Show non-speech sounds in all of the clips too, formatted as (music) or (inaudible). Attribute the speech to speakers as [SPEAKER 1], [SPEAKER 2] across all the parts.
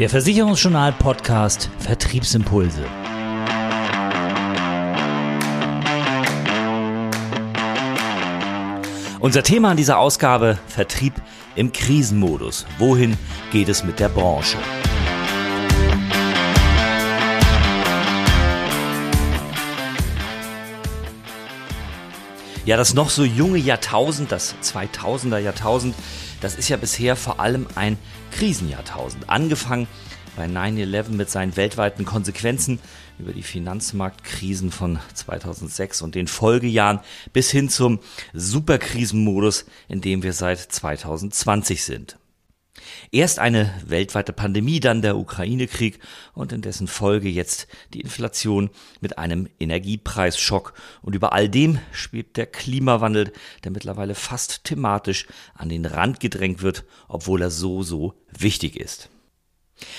[SPEAKER 1] Der Versicherungsjournal Podcast Vertriebsimpulse. Unser Thema an dieser Ausgabe Vertrieb im Krisenmodus. Wohin geht es mit der Branche? Ja, das noch so junge Jahrtausend, das 2000er Jahrtausend, das ist ja bisher vor allem ein Krisenjahrtausend. Angefangen bei 9-11 mit seinen weltweiten Konsequenzen über die Finanzmarktkrisen von 2006 und den Folgejahren bis hin zum Superkrisenmodus, in dem wir seit 2020 sind. Erst eine weltweite Pandemie, dann der Ukraine-Krieg und in dessen Folge jetzt die Inflation mit einem Energiepreisschock. Und über all dem schwebt der Klimawandel, der mittlerweile fast thematisch an den Rand gedrängt wird, obwohl er so, so wichtig ist.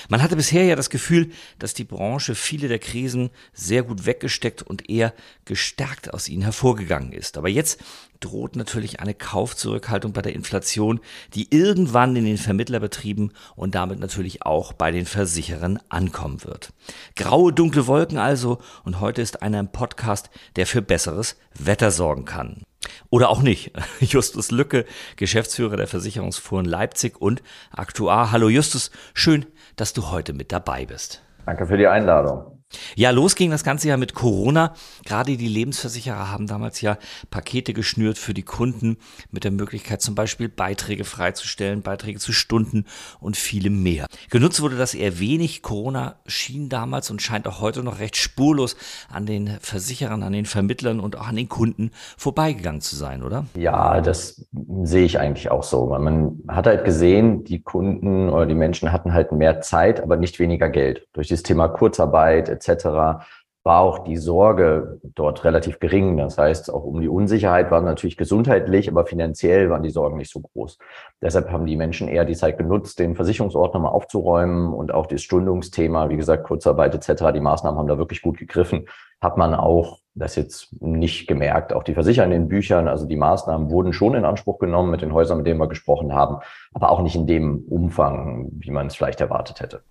[SPEAKER 1] Man hatte bisher ja das Gefühl, dass die Branche viele der Krisen sehr gut weggesteckt und eher gestärkt aus ihnen hervorgegangen ist. Aber jetzt droht natürlich eine Kaufzurückhaltung bei der Inflation, die irgendwann in den Vermittlerbetrieben und damit natürlich auch bei den Versicherern ankommen wird. Graue, dunkle Wolken also und heute ist einer im Podcast, der für besseres Wetter sorgen kann. Oder auch nicht. (laughs) Justus Lücke, Geschäftsführer der Versicherungsfuhren Leipzig und Aktuar. Hallo Justus, schön, dass du heute mit dabei bist.
[SPEAKER 2] Danke für die Einladung.
[SPEAKER 1] Ja, los ging das Ganze ja mit Corona. Gerade die Lebensversicherer haben damals ja Pakete geschnürt für die Kunden mit der Möglichkeit zum Beispiel Beiträge freizustellen, Beiträge zu Stunden und vielem mehr. Genutzt wurde das eher wenig. Corona schien damals und scheint auch heute noch recht spurlos an den Versicherern, an den Vermittlern und auch an den Kunden vorbeigegangen zu sein, oder?
[SPEAKER 2] Ja, das sehe ich eigentlich auch so. Man hat halt gesehen, die Kunden oder die Menschen hatten halt mehr Zeit, aber nicht weniger Geld. Durch das Thema Kurzarbeit, etc., war auch die Sorge dort relativ gering. Das heißt, auch um die Unsicherheit war natürlich gesundheitlich, aber finanziell waren die Sorgen nicht so groß. Deshalb haben die Menschen eher die Zeit genutzt, den Versicherungsort nochmal aufzuräumen und auch das Stundungsthema, wie gesagt, Kurzarbeit etc., die Maßnahmen haben da wirklich gut gegriffen. Hat man auch das jetzt nicht gemerkt. Auch die Versicherer in den Büchern, also die Maßnahmen wurden schon in Anspruch genommen mit den Häusern, mit denen wir gesprochen haben, aber auch nicht in dem Umfang, wie man es vielleicht erwartet hätte.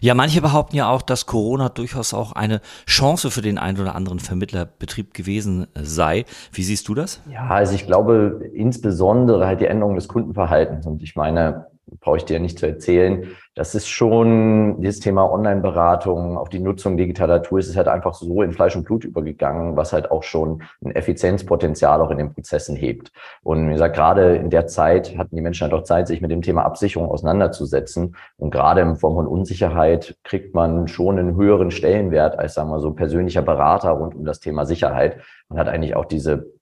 [SPEAKER 1] Ja, manche behaupten ja auch, dass Corona durchaus auch eine Chance für den einen oder anderen Vermittlerbetrieb gewesen sei. Wie siehst du das?
[SPEAKER 2] Ja, also ich glaube insbesondere halt die Änderung des Kundenverhaltens. Und ich meine, brauche ich dir nicht zu erzählen. Das ist schon dieses Thema Online-Beratung, auch die Nutzung digitaler Tools ist halt einfach so in Fleisch und Blut übergegangen, was halt auch schon ein Effizienzpotenzial auch in den Prozessen hebt. Und wie gesagt, gerade in der Zeit hatten die Menschen halt auch Zeit, sich mit dem Thema Absicherung auseinanderzusetzen. Und gerade in Form von Unsicherheit kriegt man schon einen höheren Stellenwert als, sagen wir so, persönlicher Berater rund um das Thema Sicherheit. Man hat eigentlich auch diese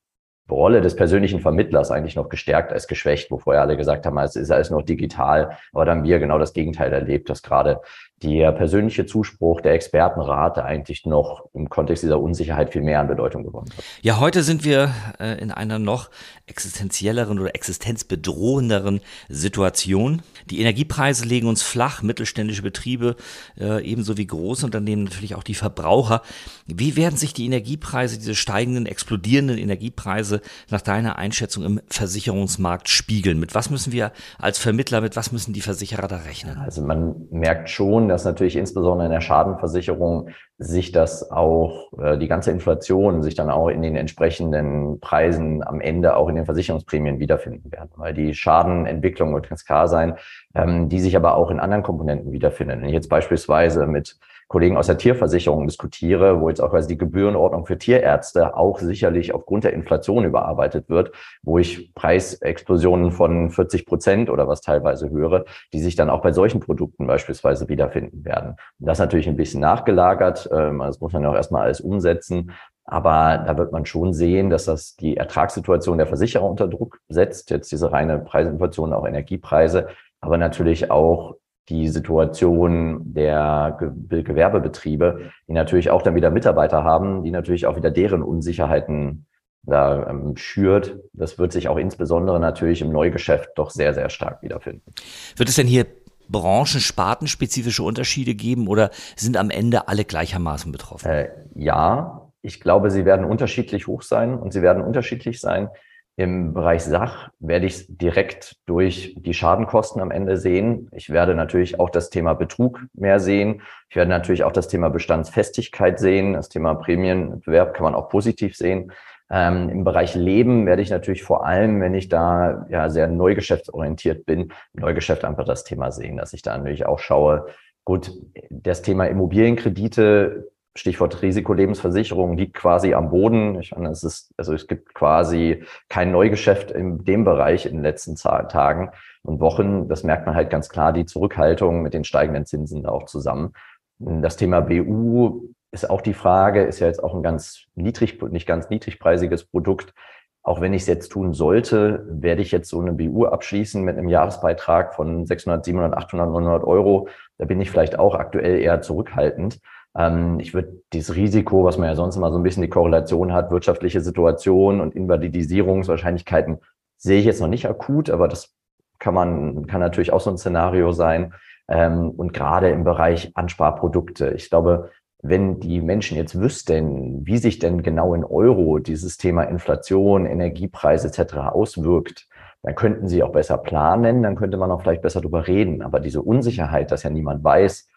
[SPEAKER 2] Rolle des persönlichen Vermittlers eigentlich noch gestärkt als geschwächt, wo vorher alle gesagt haben, es ist alles noch digital. Aber dann wir genau das Gegenteil erlebt, dass gerade der persönliche Zuspruch, der Expertenrat eigentlich noch im Kontext dieser Unsicherheit viel mehr an Bedeutung gewonnen hat.
[SPEAKER 1] Ja, heute sind wir äh, in einer noch existenzielleren oder existenzbedrohenderen Situation. Die Energiepreise legen uns flach, mittelständische Betriebe äh, ebenso wie Großunternehmen, natürlich auch die Verbraucher. Wie werden sich die Energiepreise, diese steigenden, explodierenden Energiepreise nach deiner Einschätzung im Versicherungsmarkt spiegeln? Mit was müssen wir als Vermittler, mit was müssen die Versicherer da rechnen?
[SPEAKER 2] Also man merkt schon, dass natürlich insbesondere in der Schadenversicherung sich das auch, äh, die ganze Inflation sich dann auch in den entsprechenden Preisen am Ende auch in den Versicherungsprämien wiederfinden werden. Weil die Schadenentwicklung wird ganz klar sein, ähm, die sich aber auch in anderen Komponenten wiederfinden. Wenn ich jetzt beispielsweise mit Kollegen aus der Tierversicherung diskutiere, wo jetzt auch quasi die Gebührenordnung für Tierärzte auch sicherlich aufgrund der Inflation überarbeitet wird, wo ich Preisexplosionen von 40 Prozent oder was teilweise höre, die sich dann auch bei solchen Produkten beispielsweise wiederfinden werden. Das natürlich ein bisschen nachgelagert. Ähm, das muss man ja auch erstmal alles umsetzen. Aber da wird man schon sehen, dass das die Ertragssituation der Versicherer unter Druck setzt. Jetzt diese reine Preisinflation, auch Energiepreise, aber natürlich auch die Situation der Gewerbebetriebe, die natürlich auch dann wieder Mitarbeiter haben, die natürlich auch wieder deren Unsicherheiten da ähm, schürt. Das wird sich auch insbesondere natürlich im Neugeschäft doch sehr, sehr stark wiederfinden.
[SPEAKER 1] Wird es denn hier branchenspartenspezifische Unterschiede geben oder sind am Ende alle gleichermaßen betroffen? Äh,
[SPEAKER 2] ja, ich glaube, sie werden unterschiedlich hoch sein und sie werden unterschiedlich sein Im Bereich Sach werde ich es direkt durch die Schadenkosten am Ende sehen. Ich werde natürlich auch das Thema Betrug mehr sehen. Ich werde natürlich auch das Thema Bestandsfestigkeit sehen. Das Thema Prämienwettbewerb kann man auch positiv sehen. Ähm, Im Bereich Leben werde ich natürlich vor allem, wenn ich da ja sehr neugeschäftsorientiert bin, Neugeschäft einfach das Thema sehen, dass ich da natürlich auch schaue, gut, das Thema Immobilienkredite Stichwort Risikolebensversicherung liegt quasi am Boden. Ich meine, es ist, also es gibt quasi kein Neugeschäft in dem Bereich in den letzten Tagen und Wochen. Das merkt man halt ganz klar, die Zurückhaltung mit den steigenden Zinsen da auch zusammen. Das Thema BU ist auch die Frage, ist ja jetzt auch ein ganz niedrig, nicht ganz niedrigpreisiges Produkt. Auch wenn ich es jetzt tun sollte, werde ich jetzt so eine BU abschließen mit einem Jahresbeitrag von 600, 700, 800, 900 Euro. Da bin ich vielleicht auch aktuell eher zurückhaltend. Ähm, ich würde dieses Risiko, was man ja sonst immer so ein bisschen die Korrelation hat, wirtschaftliche Situation und Invalidisierungswahrscheinlichkeiten, sehe ich jetzt noch nicht akut, aber das kann man, kann natürlich auch so ein Szenario sein. Ähm, und gerade im Bereich Ansparprodukte. Ich glaube, wenn die Menschen jetzt wüssten, wie sich denn genau in Euro dieses Thema Inflation, Energiepreise etc. auswirkt, dann könnten sie auch besser planen, dann könnte man auch vielleicht besser darüber reden. Aber diese Unsicherheit, dass ja niemand weiß,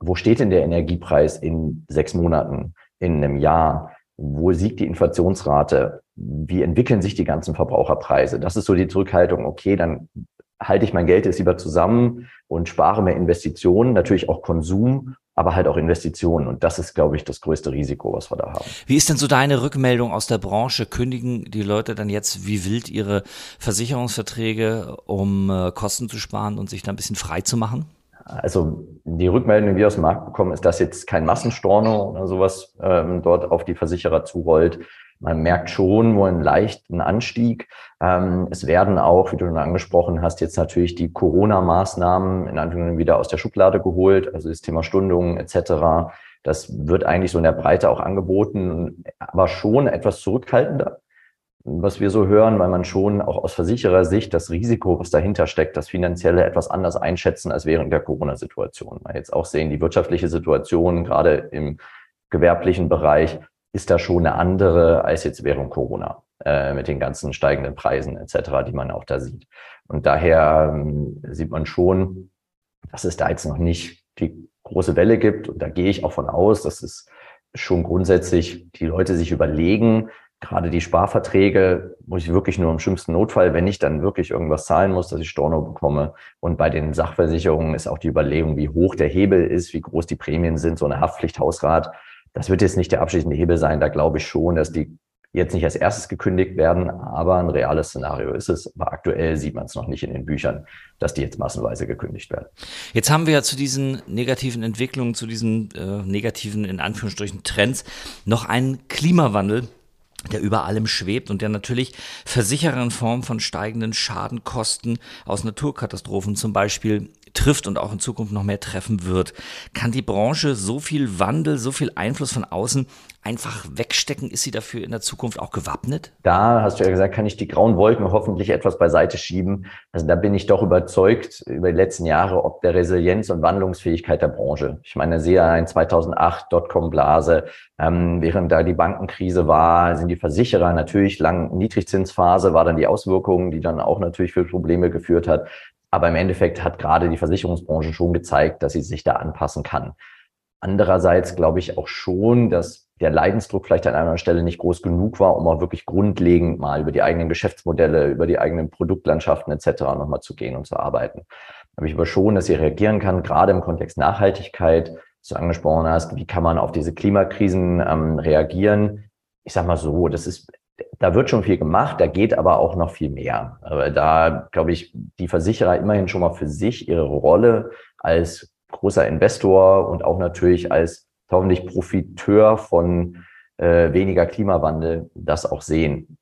[SPEAKER 2] wo steht denn der Energiepreis in sechs Monaten, in einem Jahr? Wo liegt die Inflationsrate? Wie entwickeln sich die ganzen Verbraucherpreise? Das ist so die Zurückhaltung. Okay, dann halte ich mein Geld jetzt lieber zusammen und spare mehr Investitionen, natürlich auch Konsum, aber halt auch Investitionen. Und das ist, glaube ich, das größte Risiko, was wir da haben.
[SPEAKER 1] Wie ist denn so deine Rückmeldung aus der Branche? Kündigen die Leute dann jetzt wie wild ihre Versicherungsverträge, um äh, Kosten zu sparen und sich da ein bisschen frei zu machen?
[SPEAKER 2] Also die Rückmeldung, die wir aus dem Markt bekommen, ist, dass jetzt kein Massenstorno oder sowas ähm, dort auf die Versicherer zurollt. Man merkt schon nur einen leichten Anstieg. Ähm, es werden auch, wie du schon angesprochen hast, jetzt natürlich die Corona-Maßnahmen in Anführungszeichen wieder aus der Schublade geholt, also das Thema Stundungen etc. Das wird eigentlich so in der Breite auch angeboten, aber schon etwas zurückhaltender was wir so hören, weil man schon auch aus Versicherersicht das Risiko, was dahinter steckt, das finanzielle etwas anders einschätzen als während der Corona-Situation. Weil jetzt auch sehen, die wirtschaftliche Situation, gerade im gewerblichen Bereich, ist da schon eine andere als jetzt während Corona äh, mit den ganzen steigenden Preisen etc., die man auch da sieht. Und daher ähm, sieht man schon, dass es da jetzt noch nicht die große Welle gibt. Und da gehe ich auch von aus, dass es schon grundsätzlich die Leute sich überlegen, gerade die Sparverträge muss ich wirklich nur im schlimmsten Notfall, wenn ich dann wirklich irgendwas zahlen muss, dass ich Storno bekomme. Und bei den Sachversicherungen ist auch die Überlegung, wie hoch der Hebel ist, wie groß die Prämien sind, so eine Haftpflichthausrat. Das wird jetzt nicht der abschließende Hebel sein. Da glaube ich schon, dass die jetzt nicht als erstes gekündigt werden, aber ein reales Szenario ist es. Aber aktuell sieht man es noch nicht in den Büchern, dass die jetzt massenweise gekündigt werden.
[SPEAKER 1] Jetzt haben wir ja zu diesen negativen Entwicklungen, zu diesen äh, negativen, in Anführungsstrichen, Trends noch einen Klimawandel, der über allem schwebt und der natürlich Versicherer in Form von steigenden Schadenkosten aus Naturkatastrophen zum Beispiel trifft und auch in Zukunft noch mehr treffen wird. Kann die Branche so viel Wandel, so viel Einfluss von außen einfach wegstecken? Ist sie dafür in der Zukunft auch gewappnet?
[SPEAKER 2] Da hast du ja gesagt, kann ich die grauen Wolken hoffentlich etwas beiseite schieben. Also da bin ich doch überzeugt über die letzten Jahre, ob der Resilienz und Wandlungsfähigkeit der Branche. Ich meine, sehe ein 2008 Dotcom-Blase, ähm, während da die Bankenkrise war, sind die Versicherer natürlich lang Niedrigzinsphase, war dann die Auswirkungen, die dann auch natürlich für Probleme geführt hat. Aber im Endeffekt hat gerade die Versicherungsbranche schon gezeigt, dass sie sich da anpassen kann. Andererseits glaube ich auch schon, dass der Leidensdruck vielleicht an einer Stelle nicht groß genug war, um auch wirklich grundlegend mal über die eigenen Geschäftsmodelle, über die eigenen Produktlandschaften etc. nochmal zu gehen und zu arbeiten. Aber ich aber schon, dass sie reagieren kann, gerade im Kontext Nachhaltigkeit, was du angesprochen hast, wie kann man auf diese Klimakrisen ähm, reagieren? Ich sage mal so, das ist, da wird schon viel gemacht, da geht aber auch noch viel mehr. Aber da glaube ich, die Versicherer immerhin schon mal für sich ihre Rolle als großer Investor und auch natürlich als hoffentlich Profiteur von äh, weniger Klimawandel das auch sehen,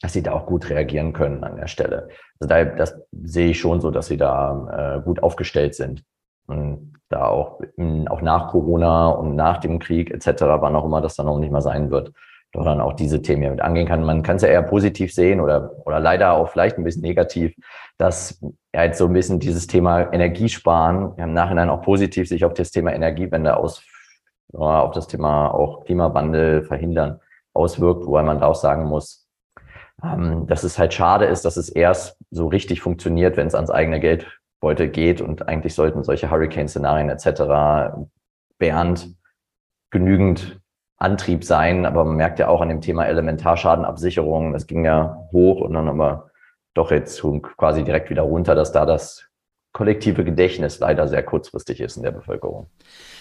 [SPEAKER 2] dass sie da auch gut reagieren können an der Stelle. Also da, das sehe ich schon so, dass sie da äh, gut aufgestellt sind. Und da auch, auch nach Corona und nach dem Krieg etc., wann auch immer das dann noch nicht mal sein wird, doch dann auch diese Themen mit angehen kann. Man kann es ja eher positiv sehen oder, oder leider auch vielleicht ein bisschen negativ, dass jetzt so ein bisschen dieses Thema Energiesparen im Nachhinein auch positiv sich auf das Thema Energiewende aus, auf das Thema auch Klimawandel verhindern auswirkt, wobei man da auch sagen muss, ähm, dass es halt schade ist, dass es erst so richtig funktioniert, wenn es ans eigene Geldbeutel geht und eigentlich sollten solche Hurricane-Szenarien etc. Bernd genügend Antrieb sein, aber man merkt ja auch an dem Thema Elementarschadenabsicherung, das ging ja hoch und dann aber doch jetzt quasi direkt wieder runter, dass da das kollektive Gedächtnis leider sehr kurzfristig ist in der Bevölkerung.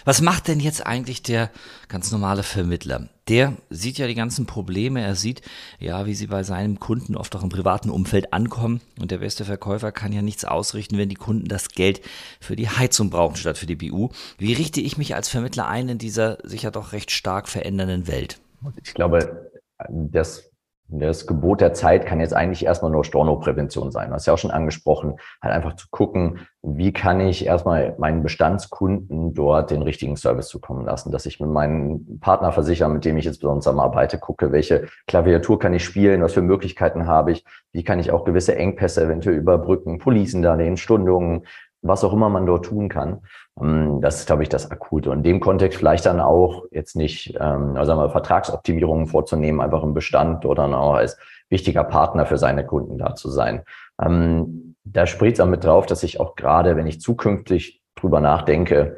[SPEAKER 1] Was macht denn jetzt eigentlich der ganz normale Vermittler? Der sieht ja die ganzen Probleme, er sieht ja, wie sie bei seinem Kunden oft auch im privaten Umfeld ankommen und der beste Verkäufer kann ja nichts ausrichten, wenn die Kunden das Geld für die Heizung brauchen statt für die BU. Wie richte ich mich als Vermittler ein in dieser sich ja doch recht stark verändernden Welt?
[SPEAKER 2] Ich glaube, das das Gebot der Zeit kann jetzt eigentlich erstmal nur Stornoprävention sein. Du hast ja auch schon angesprochen, halt einfach zu gucken, wie kann ich erstmal meinen Bestandskunden dort den richtigen Service zukommen lassen, dass ich mit meinen Partnerversicherern, mit dem ich jetzt besonders zusammenarbeite, gucke, welche Klaviatur kann ich spielen, was für Möglichkeiten habe ich, wie kann ich auch gewisse Engpässe eventuell überbrücken, Policendarlehen, Stundungen, was auch immer man dort tun kann. Ähm, das ist, glaube ich, das Akute. Und in dem Kontext vielleicht dann auch jetzt nicht, ähm, also sagen wir, Vertragsoptimierungen vorzunehmen, einfach im Bestand oder dann auch als wichtiger Partner für seine Kunden da zu sein. Ähm, da spricht es auch mit drauf, dass ich auch gerade, wenn ich zukünftig drüber nachdenke,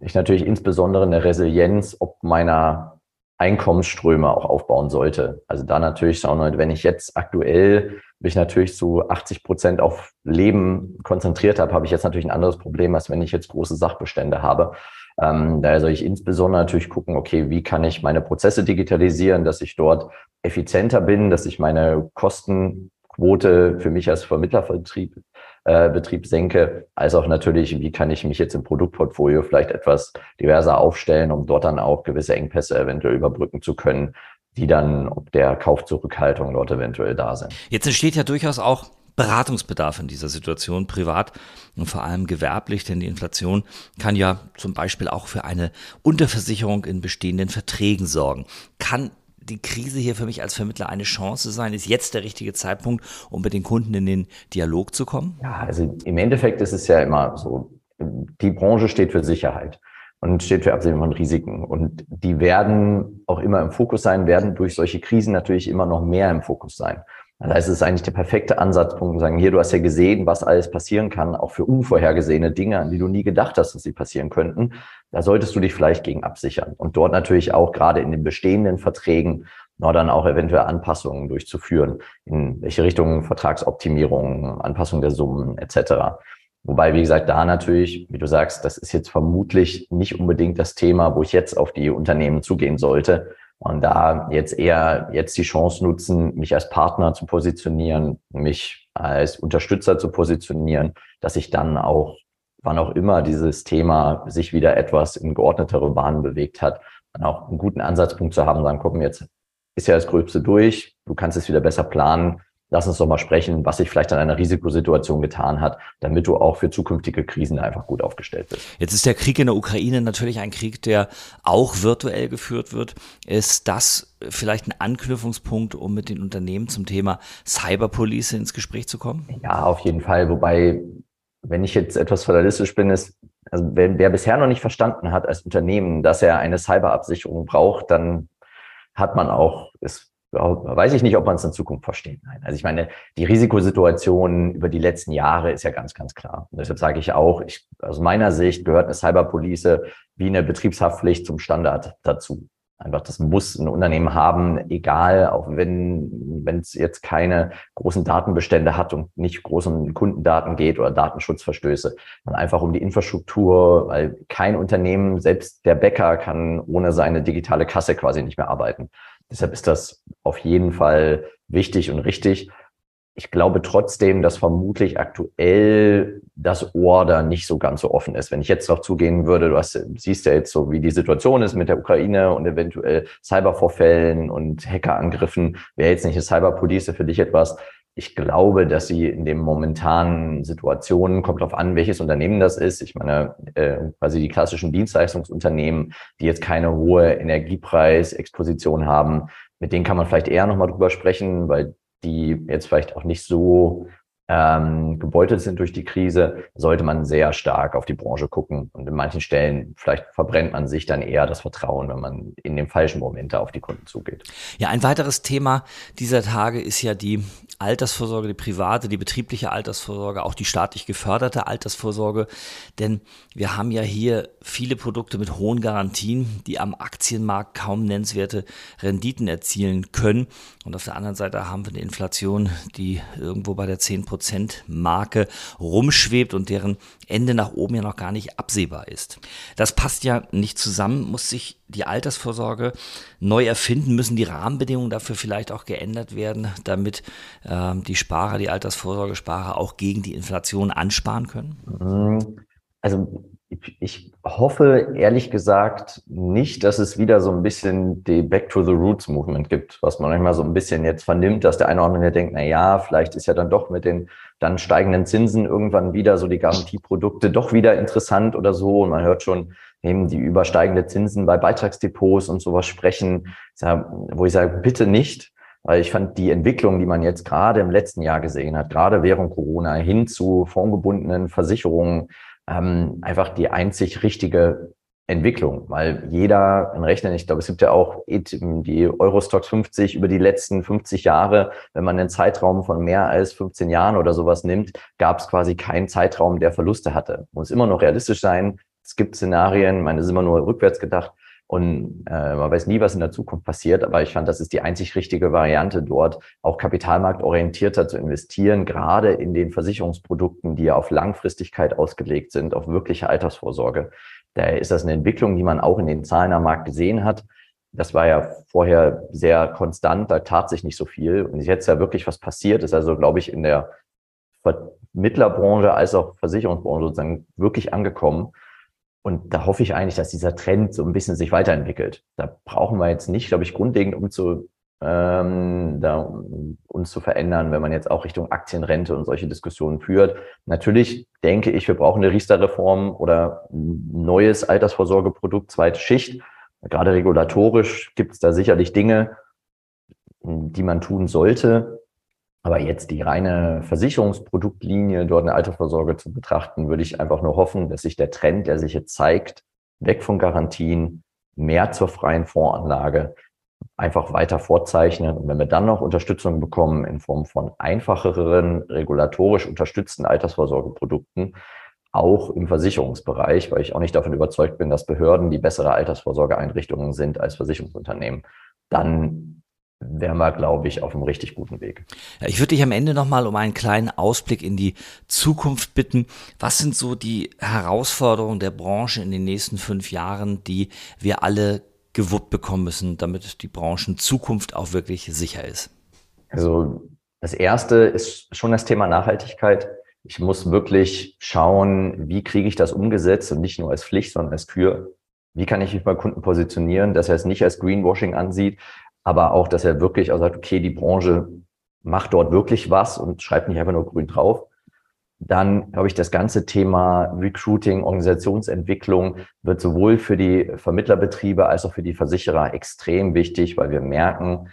[SPEAKER 2] ich natürlich insbesondere eine Resilienz ob meiner Einkommensströme auch aufbauen sollte. Also da natürlich wenn ich jetzt aktuell mich natürlich zu 80 Prozent auf Leben konzentriert habe, habe ich jetzt natürlich ein anderes Problem, als wenn ich jetzt große Sachbestände habe. Ähm, daher soll ich insbesondere natürlich gucken, okay, wie kann ich meine Prozesse digitalisieren, dass ich dort effizienter bin, dass ich meine Kostenquote für mich als Vermittlervertrieb äh, Betrieb senke, als auch natürlich, wie kann ich mich jetzt im Produktportfolio vielleicht etwas diverser aufstellen, um dort dann auch gewisse Engpässe eventuell überbrücken zu können, die dann ob der Kaufzurückhaltung dort eventuell da sind.
[SPEAKER 1] Jetzt entsteht ja durchaus auch Beratungsbedarf in dieser Situation, privat und vor allem gewerblich, denn die Inflation kann ja zum Beispiel auch für eine Unterversicherung in bestehenden Verträgen sorgen. Kann die Krise hier für mich als Vermittler eine Chance sein? Ist jetzt der richtige Zeitpunkt, um mit den Kunden in den Dialog zu kommen?
[SPEAKER 2] Ja, also im Endeffekt ist es ja immer so, die Branche steht für Sicherheit und steht für Absicherung von Risiken. Und die werden auch immer im Fokus sein, werden durch solche Krisen natürlich immer noch mehr im Fokus sein. Heißt, es ist eigentlich der perfekte Ansatzpunkt, sagen, hier, du hast ja gesehen, was alles passieren kann, auch für unvorhergesehene Dinge, an die du nie gedacht hast, dass sie passieren könnten. Da solltest du dich vielleicht gegen absichern. Und dort natürlich auch gerade in den bestehenden Verträgen noch dann auch eventuell Anpassungen durchzuführen, in welche Richtung Vertragsoptimierung, Anpassung der Summen etc. Wobei, wie gesagt, da natürlich, wie du sagst, das ist jetzt vermutlich nicht unbedingt das Thema, wo ich jetzt auf die Unternehmen zugehen sollte. Und da jetzt eher jetzt die Chance nutzen, mich als Partner zu positionieren, mich als Unterstützer zu positionieren, dass ich dann auch, wann auch immer dieses Thema sich wieder etwas in geordnetere Bahnen bewegt hat, dann auch einen guten Ansatzpunkt zu haben, sagen, gucken, jetzt ist ja das Gröbste durch, du kannst es wieder besser planen, lass uns doch mal sprechen, was sich vielleicht an einer Risikosituation getan hat, damit du auch für zukünftige Krisen einfach gut aufgestellt bist.
[SPEAKER 1] Jetzt ist der Krieg in der Ukraine natürlich ein Krieg, der auch virtuell geführt wird. Ist das vielleicht ein Anknüpfungspunkt, um mit den Unternehmen zum Thema Cyberpolice ins Gespräch zu kommen?
[SPEAKER 2] Ja, auf jeden Fall. Wobei, wenn ich jetzt etwas fatalistisch bin, ist, also wer, wer bisher noch nicht verstanden hat als Unternehmen, dass er eine Cyberabsicherung braucht, dann hat man auch, ist weiß ich nicht, ob man es in Zukunft versteht. Nein. Also ich meine, die Risikosituation über die letzten Jahre ist ja ganz, ganz klar. Und deshalb sage ich auch, ich, aus meiner Sicht gehört eine Cyberpolice wie eine Betriebshaftpflicht zum Standard dazu. Einfach, das muss ein Unternehmen haben, egal, auch wenn wenn es jetzt keine großen Datenbestände hat und nicht groß um Kundendaten geht oder Datenschutzverstöße, sondern einfach um die Infrastruktur, weil kein Unternehmen, selbst der Bäcker, kann ohne seine digitale Kasse quasi nicht mehr arbeiten. Deshalb ist das auf jeden Fall wichtig und richtig. Ich glaube trotzdem, dass vermutlich aktuell das Ohr da nicht so ganz so offen ist. Wenn ich jetzt darauf zugehen würde, du hast, siehst ja jetzt so, wie die Situation ist mit der Ukraine und eventuell Cybervorfällen und Hackerangriffen, wäre jetzt nicht eine Cyberpolice für dich etwas, ich glaube, dass sie in dem momentanen Situationen, kommt darauf an, welches Unternehmen das ist. Ich meine, äh, quasi die klassischen Dienstleistungsunternehmen, die jetzt keine hohe Energiepreisexposition haben, mit denen kann man vielleicht eher nochmal drüber sprechen, weil die jetzt vielleicht auch nicht so ähm, gebeutelt sind durch die Krise, sollte man sehr stark auf die Branche gucken. Und in manchen Stellen, vielleicht verbrennt man sich dann eher das Vertrauen, wenn man in den falschen Momente auf die Kunden zugeht.
[SPEAKER 1] Ja, ein weiteres Thema dieser Tage ist ja die Altersvorsorge, die private, die betriebliche Altersvorsorge, auch die staatlich geförderte Altersvorsorge. Denn wir haben ja hier viele Produkte mit hohen Garantien, die am Aktienmarkt kaum nennenswerte Renditen erzielen können. Und auf der anderen Seite haben wir eine Inflation, die irgendwo bei der 10%-Marke rumschwebt und deren Ende nach oben ja noch gar nicht absehbar ist. Das passt ja nicht zusammen, muss sich die Altersvorsorge neu erfinden, müssen die Rahmenbedingungen dafür vielleicht auch geändert werden, damit äh, die Sparer, die Altersvorsorgesparer auch gegen die Inflation ansparen können?
[SPEAKER 2] Mhm. Also ich hoffe ehrlich gesagt nicht, dass es wieder so ein bisschen die Back to the Roots Movement gibt, was man manchmal so ein bisschen jetzt vernimmt, dass der eine oder andere denkt, na ja, vielleicht ist ja dann doch mit den dann steigenden Zinsen irgendwann wieder so die Garantieprodukte doch wieder interessant oder so. Und man hört schon eben die übersteigende Zinsen bei Beitragsdepots und sowas sprechen, wo ich sage, bitte nicht. Weil ich fand die Entwicklung, die man jetzt gerade im letzten Jahr gesehen hat, gerade während Corona hin zu formgebundenen Versicherungen, ähm, einfach die einzig richtige Entwicklung, weil jeder ein Rechnen, ich glaube, es gibt ja auch die Eurostox 50 über die letzten 50 Jahre, wenn man einen Zeitraum von mehr als 15 Jahren oder sowas nimmt, gab es quasi keinen Zeitraum, der Verluste hatte. Muss immer noch realistisch sein. Es gibt Szenarien, meine, ist immer nur rückwärts gedacht und äh, man weiß nie, was in der Zukunft passiert, aber ich fand, das ist die einzig richtige Variante dort, auch kapitalmarktorientierter zu investieren, gerade in den Versicherungsprodukten, die ja auf Langfristigkeit ausgelegt sind, auf wirkliche Altersvorsorge. Daher ist das eine Entwicklung, die man auch in den Zahlen am Markt gesehen hat. Das war ja vorher sehr konstant, da tat sich nicht so viel. Und jetzt ja wirklich was passiert, ist also, glaube ich, in der Vermittlerbranche als auch Versicherungsbranche sozusagen wirklich angekommen. Und da hoffe ich eigentlich, dass dieser Trend so ein bisschen sich weiterentwickelt. Da brauchen wir jetzt nicht, glaube ich, grundlegend, um zu ähm, da, uns zu verändern, wenn man jetzt auch Richtung Aktienrente und solche Diskussionen führt. Natürlich denke ich, wir brauchen eine Riester-Reform oder ein neues Altersvorsorgeprodukt, zweite Schicht. Gerade regulatorisch gibt es da sicherlich Dinge, die man tun sollte. Aber jetzt die reine Versicherungsproduktlinie, dort eine Altersvorsorge zu betrachten, würde ich einfach nur hoffen, dass sich der Trend, der sich jetzt zeigt, weg von Garantien, mehr zur freien Fondsanlage, einfach weiter vorzeichnen. Und wenn wir dann noch Unterstützung bekommen in Form von einfacheren, regulatorisch unterstützten Altersvorsorgeprodukten, auch im Versicherungsbereich, weil ich auch nicht davon überzeugt bin, dass Behörden die bessere Altersvorsorgeeinrichtungen sind als Versicherungsunternehmen, dann wären wir, glaube ich, auf einem richtig guten Weg.
[SPEAKER 1] Ja, ich würde dich am Ende nochmal um einen kleinen Ausblick in die Zukunft bitten. Was sind so die Herausforderungen der Branche in den nächsten fünf Jahren, die wir alle gewuppt bekommen müssen, damit die Branchenzukunft auch wirklich sicher ist?
[SPEAKER 2] Also das erste ist schon das Thema Nachhaltigkeit. Ich muss wirklich schauen, wie kriege ich das umgesetzt und nicht nur als Pflicht, sondern als Kür. Wie kann ich mich bei Kunden positionieren, dass er es nicht als Greenwashing ansieht, aber auch, dass er wirklich auch sagt, okay, die Branche macht dort wirklich was und schreibt nicht einfach nur grün drauf. Dann glaube ich, das ganze Thema Recruiting, Organisationsentwicklung wird sowohl für die Vermittlerbetriebe als auch für die Versicherer extrem wichtig, weil wir merken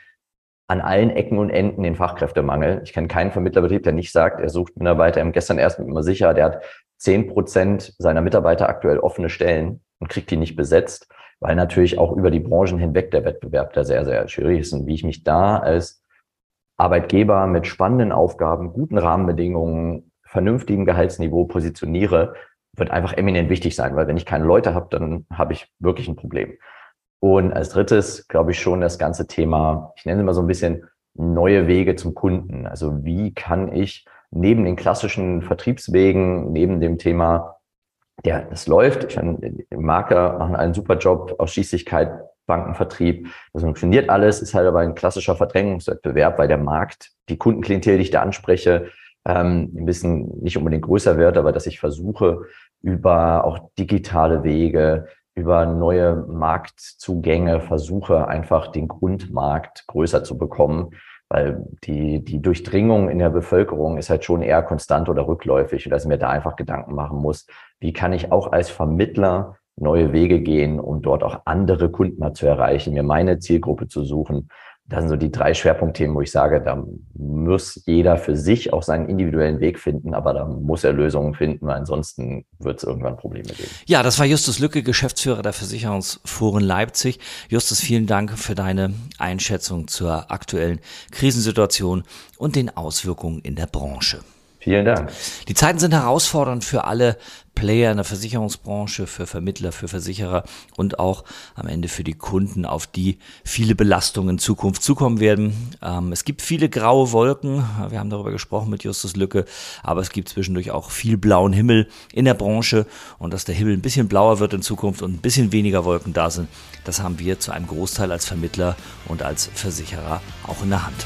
[SPEAKER 2] an allen Ecken und Enden den Fachkräftemangel. Ich kenne keinen Vermittlerbetrieb, der nicht sagt, er sucht Mitarbeiter. Wir haben gestern erst mit immer sicher, der hat zehn Prozent seiner Mitarbeiter aktuell offene Stellen und kriegt die nicht besetzt, weil natürlich auch über die Branchen hinweg der Wettbewerb da sehr, sehr schwierig ist. Und wie ich mich da als Arbeitgeber mit spannenden Aufgaben, guten Rahmenbedingungen, vernünftigen Gehaltsniveau positioniere, wird einfach eminent wichtig sein, weil wenn ich keine Leute habe, dann habe ich wirklich ein Problem. Und als drittes glaube ich schon das ganze Thema, ich nenne es mal so ein bisschen neue Wege zum Kunden. Also wie kann ich neben den klassischen Vertriebswegen, neben dem Thema, der das läuft, ich meine, Marker machen einen super Job, Ausschließlichkeit, Bankenvertrieb, das funktioniert alles, ist halt aber ein klassischer Verdrängungswettbewerb, weil der Markt, die Kundenklientel, die ich da anspreche, ähm, ein bisschen nicht unbedingt größer wird, aber dass ich versuche, über auch digitale Wege, über neue Marktzugänge versuche, einfach den Grundmarkt größer zu bekommen, weil die, die Durchdringung in der Bevölkerung ist halt schon eher konstant oder rückläufig und dass ich mir da einfach Gedanken machen muss, wie kann ich auch als Vermittler neue Wege gehen, um dort auch andere Kunden mal zu erreichen, mir meine Zielgruppe zu suchen Das sind so die drei Schwerpunktthemen, wo ich sage, da muss jeder für sich auch seinen individuellen Weg finden, aber da muss er Lösungen finden, weil ansonsten wird es irgendwann Probleme geben.
[SPEAKER 1] Ja, das war Justus Lücke, Geschäftsführer der Versicherungsforen Leipzig. Justus, vielen Dank für deine Einschätzung zur aktuellen Krisensituation und den Auswirkungen in der Branche.
[SPEAKER 2] Vielen Dank.
[SPEAKER 1] Die Zeiten sind herausfordernd für alle Player in der Versicherungsbranche, für Vermittler, für Versicherer und auch am Ende für die Kunden, auf die viele Belastungen in Zukunft zukommen werden. Ähm, es gibt viele graue Wolken. Wir haben darüber gesprochen mit Justus Lücke, aber es gibt zwischendurch auch viel blauen Himmel in der Branche und dass der Himmel ein bisschen blauer wird in Zukunft und ein bisschen weniger Wolken da sind, das haben wir zu einem Großteil als Vermittler und als Versicherer auch in der Hand.